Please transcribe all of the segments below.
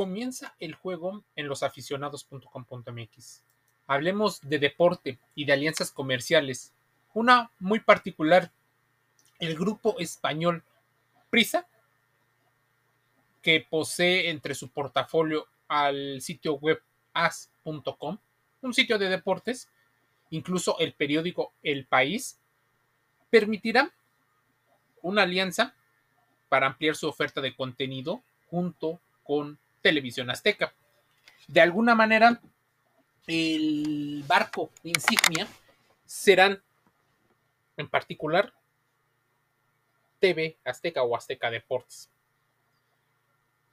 comienza el juego en losaficionados.com.mx. Hablemos de deporte y de alianzas comerciales. Una muy particular, el grupo español Prisa, que posee entre su portafolio al sitio web as.com, un sitio de deportes, incluso el periódico El País, permitirá una alianza para ampliar su oferta de contenido junto con Televisión Azteca. De alguna manera, el barco insignia serán en particular TV Azteca o Azteca Deportes.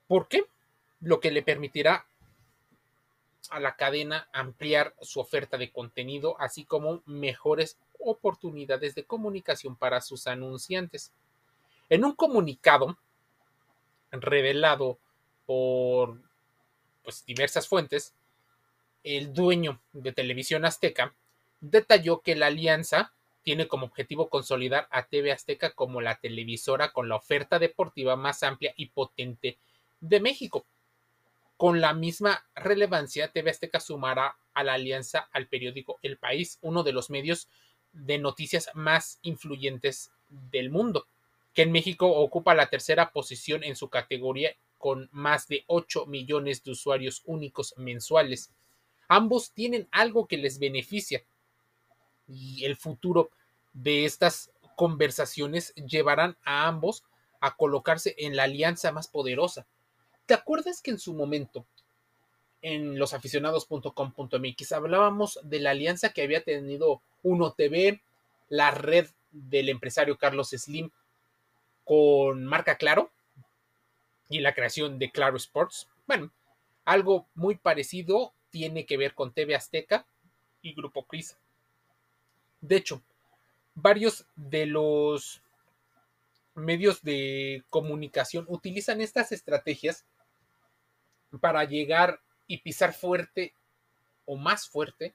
¿Por qué? Lo que le permitirá a la cadena ampliar su oferta de contenido, así como mejores oportunidades de comunicación para sus anunciantes. En un comunicado revelado por pues, diversas fuentes, el dueño de Televisión Azteca detalló que la alianza tiene como objetivo consolidar a TV Azteca como la televisora con la oferta deportiva más amplia y potente de México. Con la misma relevancia, TV Azteca sumará a la alianza al periódico El País, uno de los medios de noticias más influyentes del mundo, que en México ocupa la tercera posición en su categoría con más de 8 millones de usuarios únicos mensuales. Ambos tienen algo que les beneficia y el futuro de estas conversaciones llevarán a ambos a colocarse en la alianza más poderosa. ¿Te acuerdas que en su momento en losaficionados.com.mx hablábamos de la alianza que había tenido Uno TV, la red del empresario Carlos Slim con marca Claro y la creación de Claro Sports? Bueno, algo muy parecido tiene que ver con TV Azteca y Grupo Prisa. De hecho, varios de los medios de comunicación utilizan estas estrategias para llegar y pisar fuerte o más fuerte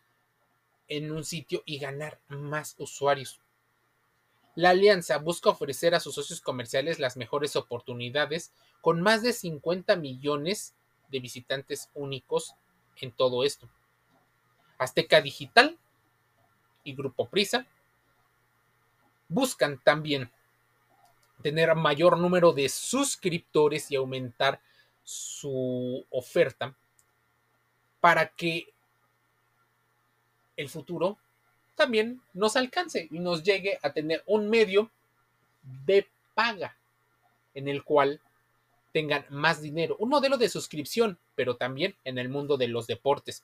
en un sitio y ganar más usuarios. La alianza busca ofrecer a sus socios comerciales las mejores oportunidades con más de 50 millones de visitantes únicos en todo esto. Azteca Digital y Grupo Prisa buscan también tener mayor número de suscriptores y aumentar su oferta para que el futuro también nos alcance y nos llegue a tener un medio de paga en el cual tengan más dinero, un modelo de suscripción, pero también en el mundo de los deportes.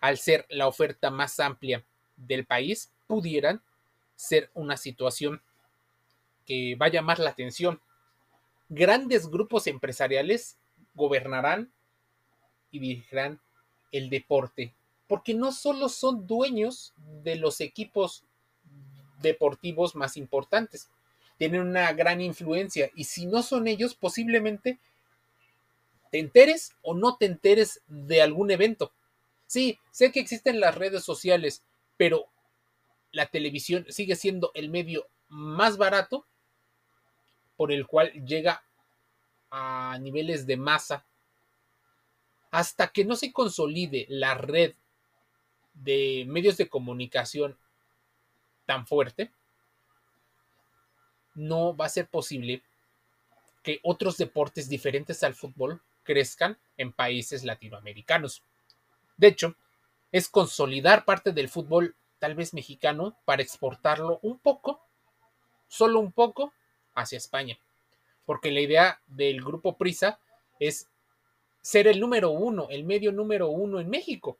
Al ser la oferta más amplia del país, pudieran ser una situación que va a llamar la atención. Grandes grupos empresariales gobernarán y dirigirán el deporte, porque no solo son dueños de los equipos deportivos más importantes, tienen una gran influencia y si no son ellos, posiblemente te enteres o no te enteres de algún evento. Sí, sé que existen las redes sociales, pero la televisión sigue siendo el medio más barato por el cual llega a niveles de masa hasta que no se consolide la red de medios de comunicación tan fuerte, no va a ser posible que otros deportes diferentes al fútbol crezcan en países latinoamericanos. De hecho, es consolidar parte del fútbol tal vez mexicano para exportarlo un poco, solo un poco, hacia España. Porque la idea del grupo Prisa es ser el número uno, el medio número uno en México.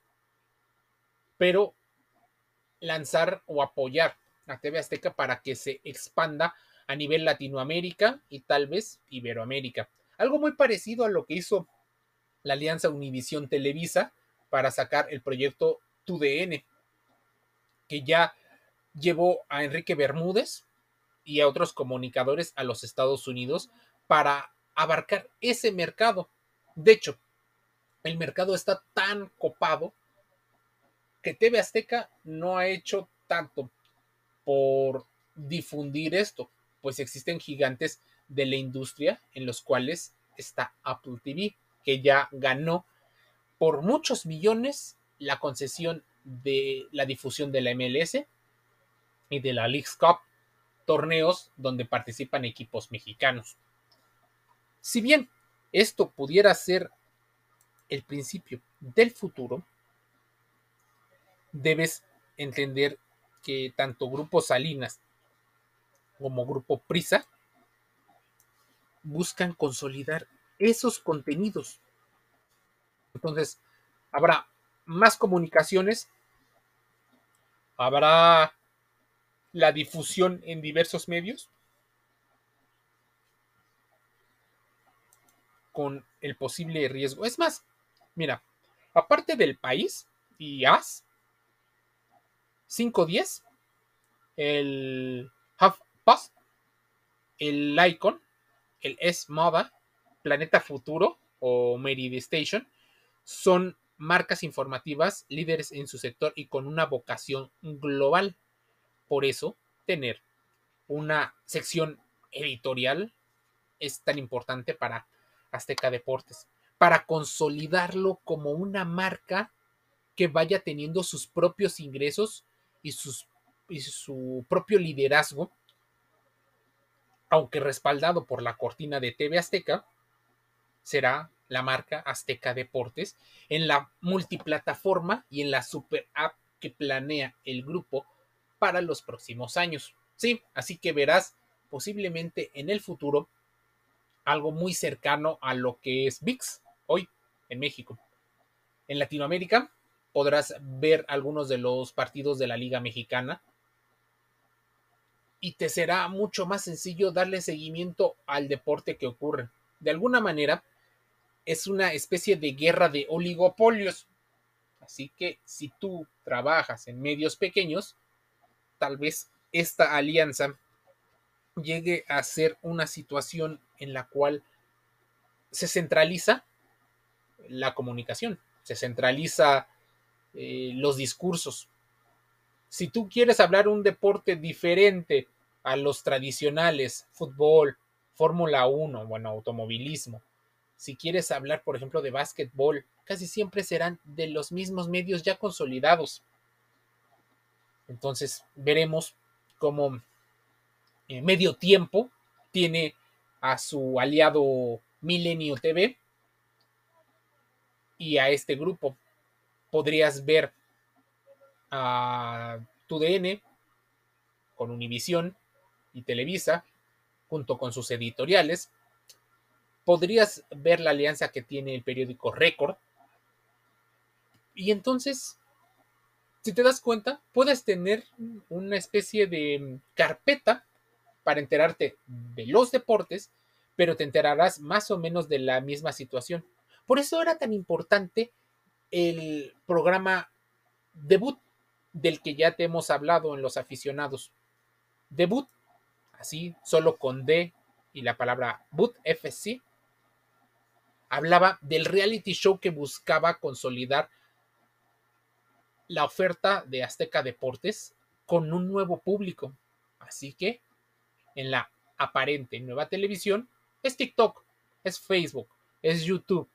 Pero lanzar o apoyar a TV Azteca para que se expanda a nivel Latinoamérica y tal vez Iberoamérica. Algo muy parecido a lo que hizo la alianza Univisión Televisa para sacar el proyecto TUDN, que ya llevó a Enrique Bermúdez y a otros comunicadores a los Estados Unidos para abarcar ese mercado. De hecho, el mercado está tan copado que TV Azteca no ha hecho tanto por difundir esto, pues existen gigantes de la industria en los cuales está Apple TV, que ya ganó por muchos millones la concesión de la difusión de la MLS y de la League Cup, torneos donde participan equipos mexicanos. Si bien esto pudiera ser el principio del futuro, debes entender que tanto Grupo Salinas como Grupo Prisa buscan consolidar esos contenidos. Entonces, habrá más comunicaciones, habrá la difusión en diversos medios con el posible riesgo. Es más, mira, aparte del país y AS, 510, el Half Pass, el Icon, el S Moda, Planeta Futuro o Merid Station, son marcas informativas líderes en su sector y con una vocación global. Por eso, tener una sección editorial es tan importante para Azteca Deportes, para consolidarlo como una marca que vaya teniendo sus propios ingresos y, su propio liderazgo, aunque respaldado por la cortina de TV Azteca, será la marca Azteca Deportes en la multiplataforma y en la super app que planea el grupo para los próximos años. Sí, así que verás posiblemente en el futuro algo muy cercano a lo que es VIX hoy en México. En Latinoamérica podrás ver algunos de los partidos de la Liga Mexicana y te será mucho más sencillo darle seguimiento al deporte que ocurre. De alguna manera, es una especie de guerra de oligopolios. Así que si tú trabajas en medios pequeños, tal vez esta alianza llegue a ser una situación en la cual se centraliza la comunicación, se centraliza eh, los discursos. Si tú quieres hablar un deporte diferente a los tradicionales, fútbol, Fórmula 1, bueno, automovilismo, si quieres hablar, por ejemplo, de básquetbol, casi siempre serán de los mismos medios ya consolidados. Entonces veremos cómo eh, medio tiempo tiene a su aliado Milenio TV y a este grupo. Podrías ver a TUDN con Univisión y Televisa junto con sus editoriales. Podrías ver la alianza que tiene el periódico Record. Y entonces si te das cuenta, puedes tener una especie de carpeta para enterarte de los deportes, pero te enterarás más o menos de la misma situación. Por eso era tan importante el programa debut del que ya te hemos hablado en los aficionados. Debut, así, solo con D y la palabra boot, FC, hablaba del reality show que buscaba consolidar la oferta de Azteca Deportes con un nuevo público. Así que en la aparente nueva televisión es TikTok, es Facebook, es YouTube.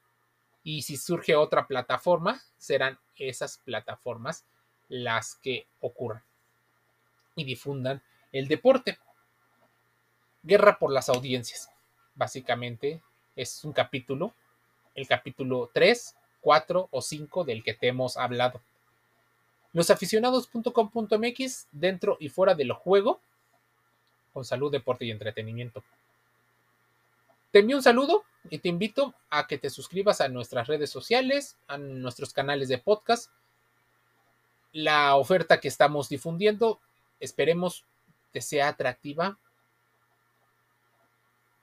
Y si surge otra plataforma, serán esas plataformas las que ocurran y difundan el deporte. Guerra por las audiencias. Básicamente es un capítulo, el capítulo 3, 4 o 5 del que te hemos hablado losaficionados.com.mx dentro y fuera del juego con salud, deporte y entretenimiento. Te envío un saludo y te invito a que te suscribas a nuestras redes sociales, a nuestros canales de podcast. La oferta que estamos difundiendo, esperemos que sea atractiva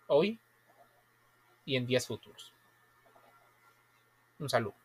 hoy y en días futuros. Un saludo.